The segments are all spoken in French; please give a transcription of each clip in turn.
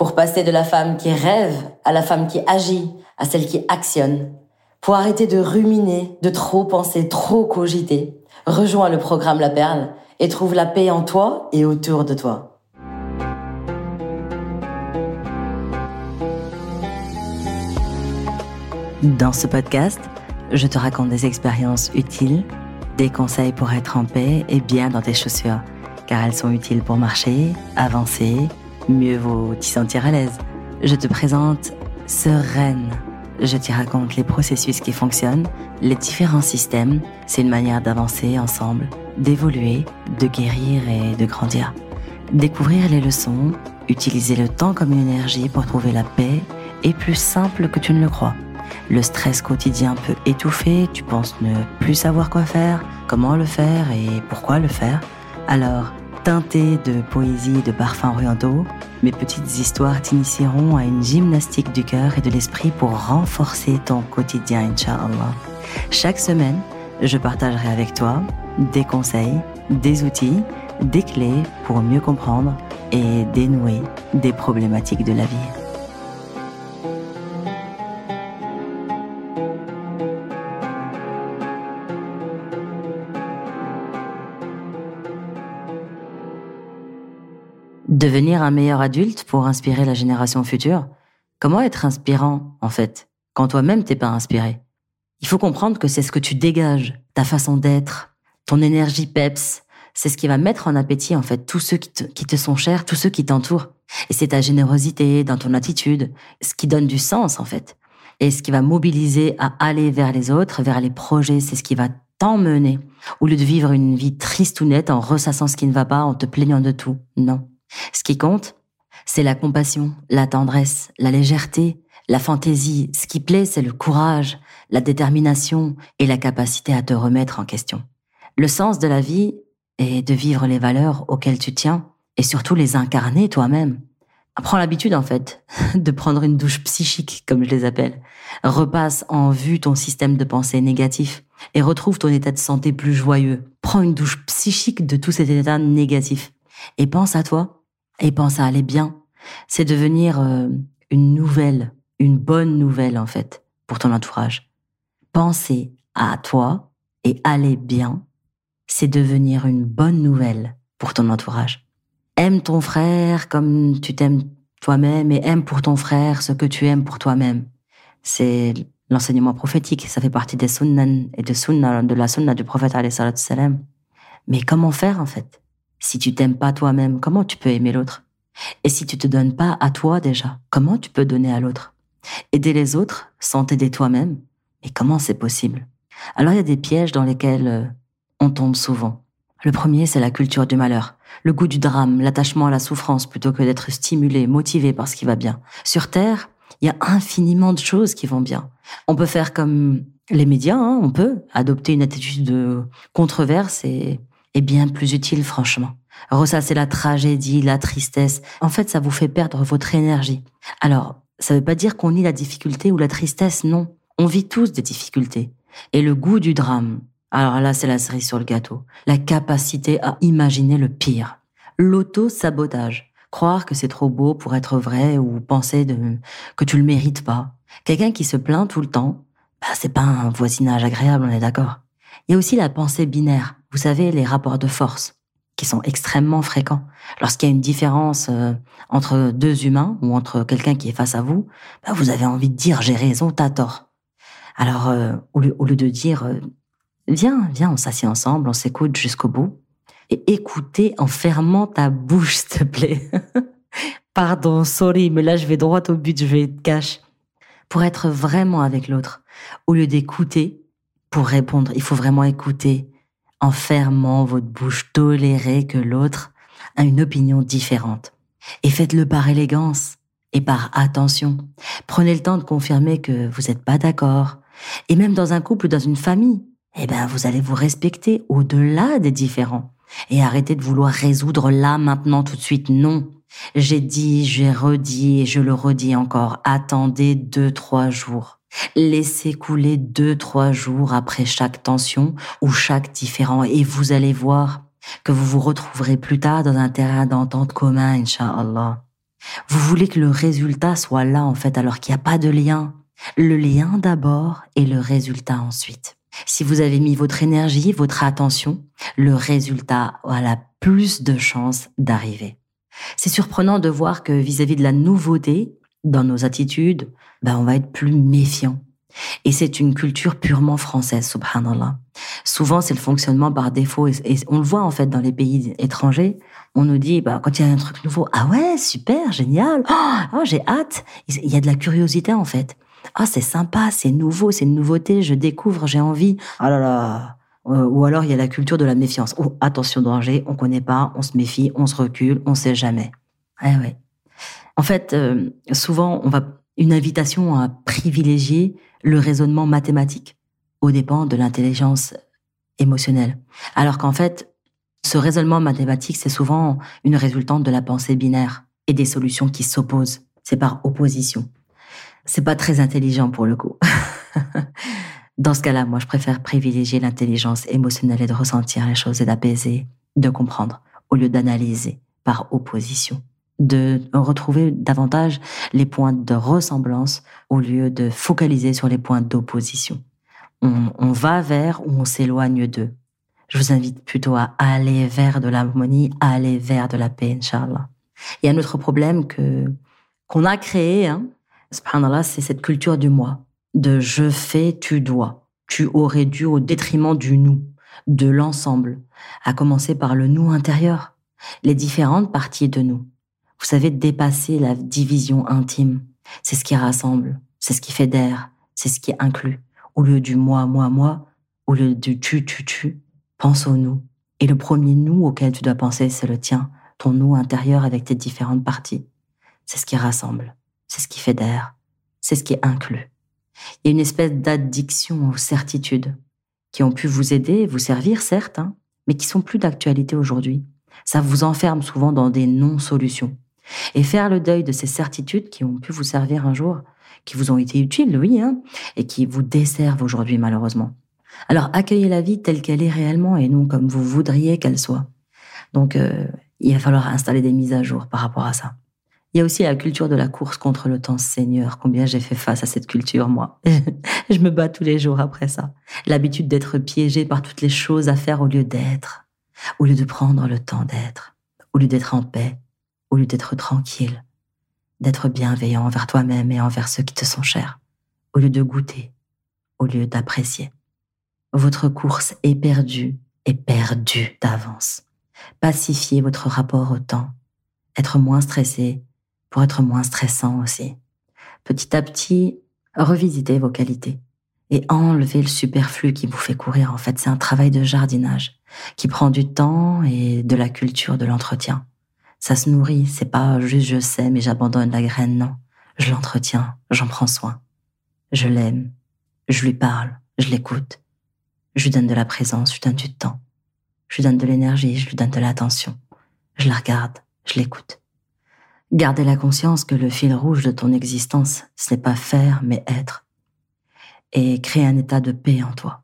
pour passer de la femme qui rêve à la femme qui agit, à celle qui actionne, pour arrêter de ruminer, de trop penser, trop cogiter. Rejoins le programme La Perle et trouve la paix en toi et autour de toi. Dans ce podcast, je te raconte des expériences utiles, des conseils pour être en paix et bien dans tes chaussures, car elles sont utiles pour marcher, avancer, mieux vaut t'y sentir à l'aise. Je te présente Sereine. Je t'y raconte les processus qui fonctionnent, les différents systèmes. C'est une manière d'avancer ensemble, d'évoluer, de guérir et de grandir. Découvrir les leçons, utiliser le temps comme une énergie pour trouver la paix est plus simple que tu ne le crois. Le stress quotidien peut étouffer, tu penses ne plus savoir quoi faire, comment le faire et pourquoi le faire. Alors, teinté de poésie et de parfums orientaux, mes petites histoires t'initieront à une gymnastique du cœur et de l'esprit pour renforcer ton quotidien, Inch'Allah. Chaque semaine, je partagerai avec toi des conseils, des outils, des clés pour mieux comprendre et dénouer des problématiques de la vie. Devenir un meilleur adulte pour inspirer la génération future? Comment être inspirant, en fait, quand toi-même t'es pas inspiré? Il faut comprendre que c'est ce que tu dégages, ta façon d'être, ton énergie peps, c'est ce qui va mettre en appétit, en fait, tous ceux qui te, sont chers, tous ceux qui t'entourent. Et c'est ta générosité dans ton attitude, ce qui donne du sens, en fait. Et ce qui va mobiliser à aller vers les autres, vers les projets, c'est ce qui va t'emmener. Au lieu de vivre une vie triste ou nette en ressassant ce qui ne va pas, en te plaignant de tout. Non. Ce qui compte, c'est la compassion, la tendresse, la légèreté, la fantaisie. Ce qui plaît, c'est le courage, la détermination et la capacité à te remettre en question. Le sens de la vie est de vivre les valeurs auxquelles tu tiens et surtout les incarner toi-même. Prends l'habitude, en fait, de prendre une douche psychique, comme je les appelle. Repasse en vue ton système de pensée négatif et retrouve ton état de santé plus joyeux. Prends une douche psychique de tout cet état négatif et pense à toi et pense à aller bien. C'est devenir euh, une nouvelle, une bonne nouvelle en fait pour ton entourage. Penser à toi et aller bien, c'est devenir une bonne nouvelle pour ton entourage. Aime ton frère comme tu t'aimes toi-même et aime pour ton frère ce que tu aimes pour toi-même. C'est l'enseignement prophétique, ça fait partie des sunnan et de, sunna, la sunna du prophète. Mais comment faire en fait? Si tu t'aimes pas toi-même, comment tu peux aimer l'autre? Et si tu te donnes pas à toi déjà, comment tu peux donner à l'autre? Aider les autres sans t'aider toi-même? Et comment c'est possible? Alors il y a des pièges dans lesquels euh, on tombe souvent. Le premier, c'est la culture du malheur, le goût du drame, l'attachement à la souffrance plutôt que d'être stimulé, motivé par ce qui va bien. Sur Terre, il y a infiniment de choses qui vont bien. On peut faire comme les médias, hein, on peut adopter une attitude de controverse et est bien plus utile, franchement. Ressasser la tragédie, la tristesse, en fait, ça vous fait perdre votre énergie. Alors, ça veut pas dire qu'on nie la difficulté ou la tristesse, non. On vit tous des difficultés. Et le goût du drame, alors là, c'est la cerise sur le gâteau. La capacité à imaginer le pire. L'auto-sabotage. Croire que c'est trop beau pour être vrai ou penser de, que tu le mérites pas. Quelqu'un qui se plaint tout le temps, bah, c'est pas un voisinage agréable, on est d'accord. Il y a aussi la pensée binaire. Vous savez, les rapports de force qui sont extrêmement fréquents. Lorsqu'il y a une différence euh, entre deux humains ou entre quelqu'un qui est face à vous, bah, vous avez envie de dire j'ai raison, t'as tort. Alors, euh, au, lieu, de dire euh, viens, viens, on s'assied ensemble, on s'écoute jusqu'au bout, et écoutez en fermant ta bouche, s'il te plaît. Pardon, sorry, mais là je vais droit au but, je vais être cash. Pour être vraiment avec l'autre, au lieu d'écouter, pour répondre, il faut vraiment écouter en fermant votre bouche, tolérer que l'autre a une opinion différente. Et faites-le par élégance et par attention. Prenez le temps de confirmer que vous n'êtes pas d'accord. Et même dans un couple ou dans une famille, eh ben, vous allez vous respecter au-delà des différents. Et arrêtez de vouloir résoudre là, maintenant, tout de suite. Non. J'ai dit, j'ai redit et je le redis encore. Attendez deux, trois jours. Laissez couler deux, trois jours après chaque tension ou chaque différent et vous allez voir que vous vous retrouverez plus tard dans un terrain d'entente commun, Inch'Allah. Vous voulez que le résultat soit là, en fait, alors qu'il n'y a pas de lien. Le lien d'abord et le résultat ensuite. Si vous avez mis votre énergie, votre attention, le résultat a la plus de chances d'arriver. C'est surprenant de voir que vis-à-vis de la nouveauté, dans nos attitudes, ben on va être plus méfiant. Et c'est une culture purement française, subhanallah. Souvent, c'est le fonctionnement par défaut. Et, on le voit, en fait, dans les pays étrangers. On nous dit, bah, quand il y a un truc nouveau, ah ouais, super, génial. Oh, oh j'ai hâte. Il y a de la curiosité, en fait. Ah, c'est sympa, c'est nouveau, c'est une nouveauté, je découvre, j'ai envie. Ah là là. Euh, ou alors, il y a la culture de la méfiance. Oh, attention, danger, on connaît pas, on se méfie, on se recule, on sait jamais. Ah ouais. En fait, euh, souvent, on va une invitation à privilégier le raisonnement mathématique au dépens de l'intelligence émotionnelle. Alors qu'en fait, ce raisonnement mathématique, c'est souvent une résultante de la pensée binaire et des solutions qui s'opposent. C'est par opposition. C'est pas très intelligent pour le coup. Dans ce cas-là, moi, je préfère privilégier l'intelligence émotionnelle et de ressentir les choses et d'apaiser, de comprendre, au lieu d'analyser par opposition de retrouver davantage les points de ressemblance au lieu de focaliser sur les points d'opposition. On, va vers ou on s'éloigne d'eux. Je vous invite plutôt à aller vers de l'harmonie, aller vers de la paix, Inch'Allah. Il y a un autre problème que qu'on a créé, hein, c'est cette culture du moi, de je fais, tu dois. Tu aurais dû au détriment du nous, de l'ensemble, à commencer par le nous intérieur, les différentes parties de nous. Vous savez, dépasser la division intime, c'est ce qui rassemble, c'est ce qui fédère, c'est ce qui inclut. Au lieu du moi, moi, moi, au lieu du tu, tu, tu, pense au nous. Et le premier nous auquel tu dois penser, c'est le tien, ton nous intérieur avec tes différentes parties. C'est ce qui rassemble, c'est ce qui fédère, c'est ce qui inclut. Il y a une espèce d'addiction aux certitudes qui ont pu vous aider, vous servir, certes, hein, mais qui sont plus d'actualité aujourd'hui. Ça vous enferme souvent dans des non-solutions. Et faire le deuil de ces certitudes qui ont pu vous servir un jour, qui vous ont été utiles, oui, hein, et qui vous desservent aujourd'hui malheureusement. Alors accueillez la vie telle qu'elle est réellement et non comme vous voudriez qu'elle soit. Donc euh, il va falloir installer des mises à jour par rapport à ça. Il y a aussi la culture de la course contre le temps Seigneur. Combien j'ai fait face à cette culture, moi. je me bats tous les jours après ça. L'habitude d'être piégé par toutes les choses à faire au lieu d'être, au lieu de prendre le temps d'être, au lieu d'être en paix, au lieu d'être tranquille, d'être bienveillant envers toi-même et envers ceux qui te sont chers, au lieu de goûter, au lieu d'apprécier. Votre course est perdue et perdue d'avance. Pacifiez votre rapport au temps, être moins stressé pour être moins stressant aussi. Petit à petit, revisitez vos qualités et enlevez le superflu qui vous fait courir. En fait, c'est un travail de jardinage qui prend du temps et de la culture de l'entretien. Ça se nourrit, c'est pas juste je sais mais j'abandonne la graine, non. Je l'entretiens, j'en prends soin. Je l'aime, je lui parle, je l'écoute. Je lui donne de la présence, je lui donne du temps. Je lui donne de l'énergie, je lui donne de l'attention. Je la regarde, je l'écoute. Gardez la conscience que le fil rouge de ton existence, ce n'est pas faire, mais être. Et créer un état de paix en toi,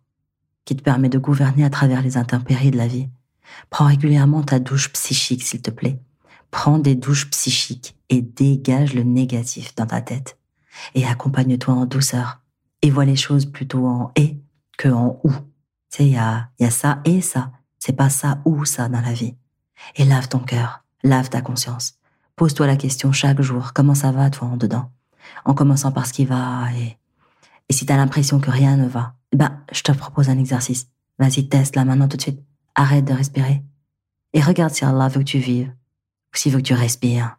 qui te permet de gouverner à travers les intempéries de la vie. Prends régulièrement ta douche psychique, s'il te plaît. Prends des douches psychiques et dégage le négatif dans ta tête. Et accompagne-toi en douceur. Et vois les choses plutôt en et que en ou. Tu sais, il y a, y a ça et ça. C'est pas ça ou ça dans la vie. Et lave ton cœur, lave ta conscience. Pose-toi la question chaque jour, comment ça va toi en dedans? En commençant par ce qui va et, et si t'as l'impression que rien ne va, eh ben, je te propose un exercice. Vas-y, teste là maintenant tout de suite. Arrête de respirer. Et regarde si Allah veut que tu vives s'il veut que tu respires.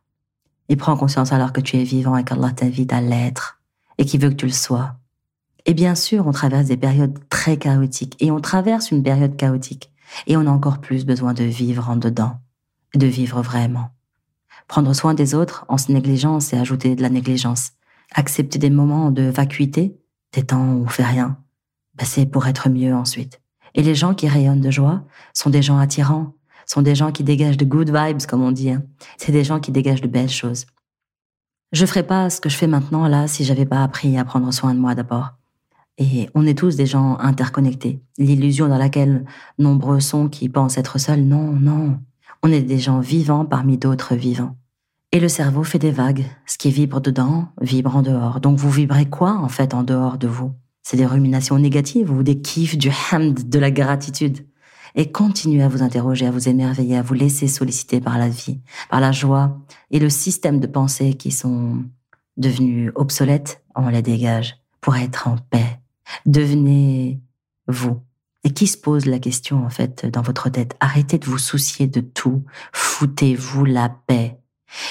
Et prends conscience alors que tu es vivant et qu'Allah t'invite à l'être et qu'il veut que tu le sois. Et bien sûr, on traverse des périodes très chaotiques et on traverse une période chaotique et on a encore plus besoin de vivre en dedans, de vivre vraiment. Prendre soin des autres en se négligeant, c'est ajouter de la négligence. Accepter des moments de vacuité, des temps où on fait rien, ben c'est pour être mieux ensuite. Et les gens qui rayonnent de joie sont des gens attirants, sont des gens qui dégagent de good vibes, comme on dit. Hein. C'est des gens qui dégagent de belles choses. Je ferais pas ce que je fais maintenant là si j'avais pas appris à prendre soin de moi d'abord. Et on est tous des gens interconnectés. L'illusion dans laquelle nombreux sont qui pensent être seuls, non, non. On est des gens vivants parmi d'autres vivants. Et le cerveau fait des vagues. Ce qui vibre dedans vibre en dehors. Donc vous vibrez quoi en fait en dehors de vous? C'est des ruminations négatives ou des kiffs, du hamd, de la gratitude? Et continuez à vous interroger, à vous émerveiller, à vous laisser solliciter par la vie, par la joie et le système de pensée qui sont devenus obsolètes, on les dégage pour être en paix. Devenez vous. Et qui se pose la question, en fait, dans votre tête? Arrêtez de vous soucier de tout. Foutez-vous la paix.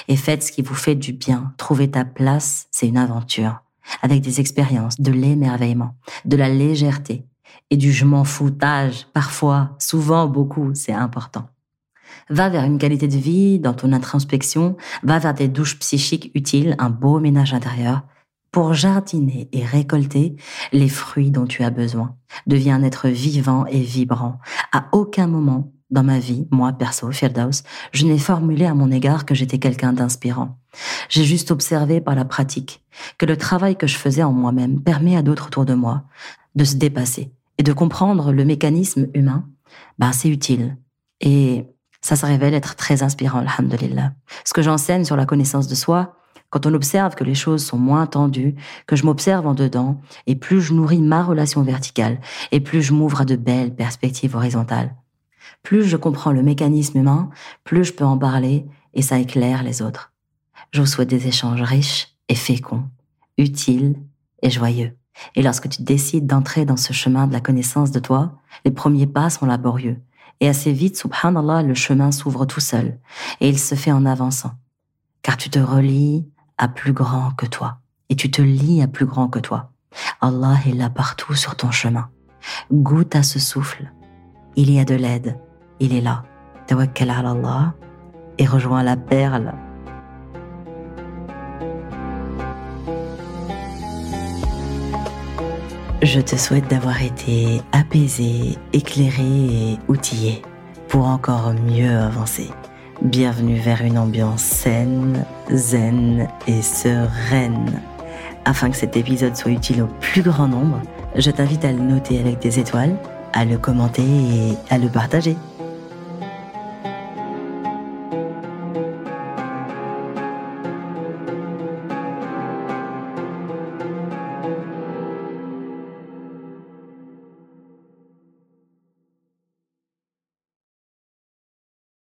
Et faites ce qui vous fait du bien. Trouver ta place, c'est une aventure. Avec des expériences, de l'émerveillement, de la légèreté, et du je m'en foutage, parfois, souvent, beaucoup, c'est important. Va vers une qualité de vie dans ton introspection, va vers des douches psychiques utiles, un beau ménage intérieur, pour jardiner et récolter les fruits dont tu as besoin. Deviens un être vivant et vibrant. À aucun moment dans ma vie, moi perso, Firdaus, je n'ai formulé à mon égard que j'étais quelqu'un d'inspirant. J'ai juste observé par la pratique que le travail que je faisais en moi-même permet à d'autres autour de moi de se dépasser, et de comprendre le mécanisme humain, ben c'est utile. Et ça se révèle être très inspirant, alhamdulillah. Ce que j'enseigne sur la connaissance de soi, quand on observe que les choses sont moins tendues, que je m'observe en dedans, et plus je nourris ma relation verticale, et plus je m'ouvre à de belles perspectives horizontales. Plus je comprends le mécanisme humain, plus je peux en parler, et ça éclaire les autres. Je vous souhaite des échanges riches et féconds, utiles et joyeux. Et lorsque tu décides d'entrer dans ce chemin de la connaissance de toi, les premiers pas sont laborieux. Et assez vite, subhanallah, le chemin s'ouvre tout seul. Et il se fait en avançant. Car tu te relis à plus grand que toi. Et tu te lis à plus grand que toi. Allah est là partout sur ton chemin. Goûte à ce souffle. Il y a de l'aide. Il est là. Tawakkal Allah et rejoins la perle Je te souhaite d'avoir été apaisé, éclairé et outillé pour encore mieux avancer. Bienvenue vers une ambiance saine, zen et sereine. Afin que cet épisode soit utile au plus grand nombre, je t'invite à le noter avec des étoiles, à le commenter et à le partager.